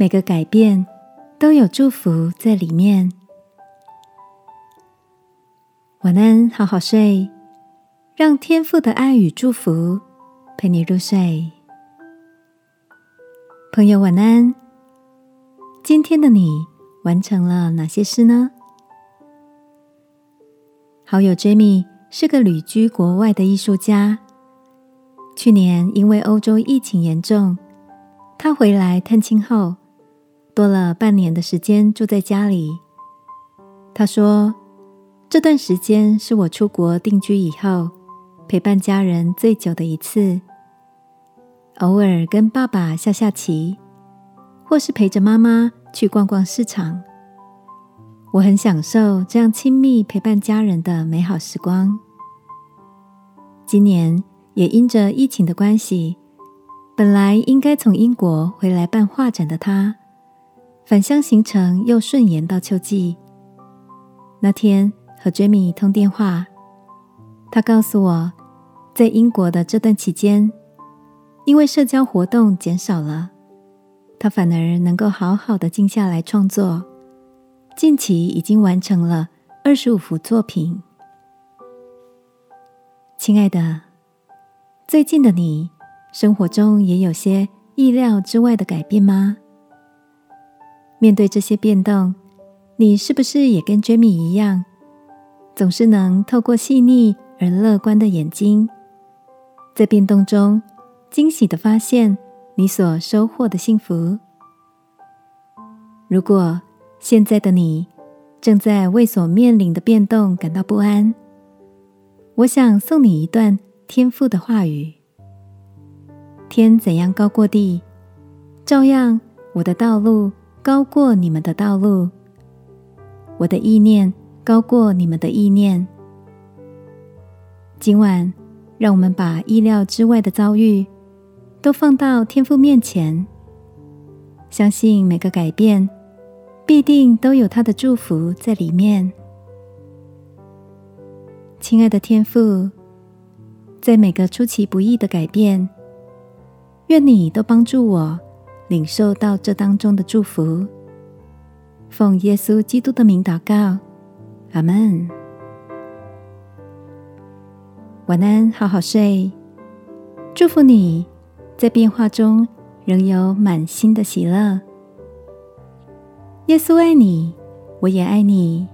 每个改变都有祝福在里面。晚安，好好睡，让天父的爱与祝福陪你入睡。朋友，晚安。今天的你完成了哪些事呢？好友 Jamie 是个旅居国外的艺术家。去年因为欧洲疫情严重，他回来探亲后，多了半年的时间住在家里。他说：“这段时间是我出国定居以后陪伴家人最久的一次。偶尔跟爸爸下下棋，或是陪着妈妈去逛逛市场。”我很享受这样亲密陪伴家人的美好时光。今年也因着疫情的关系，本来应该从英国回来办画展的他，返乡行程又顺延到秋季。那天和 Jamie 通电话，他告诉我，在英国的这段期间，因为社交活动减少了，他反而能够好好的静下来创作。近期已经完成了二十五幅作品。亲爱的，最近的你，生活中也有些意料之外的改变吗？面对这些变动，你是不是也跟 Jamie 一样，总是能透过细腻而乐观的眼睛，在变动中惊喜的发现你所收获的幸福？如果现在的你正在为所面临的变动感到不安。我想送你一段天赋的话语：天怎样高过地，照样我的道路高过你们的道路，我的意念高过你们的意念。今晚，让我们把意料之外的遭遇都放到天父面前，相信每个改变。必定都有他的祝福在里面，亲爱的天父，在每个出其不意的改变，愿你都帮助我领受到这当中的祝福。奉耶稣基督的名祷告，阿门。晚安，好好睡。祝福你在变化中仍有满心的喜乐。耶稣爱你，我也爱你。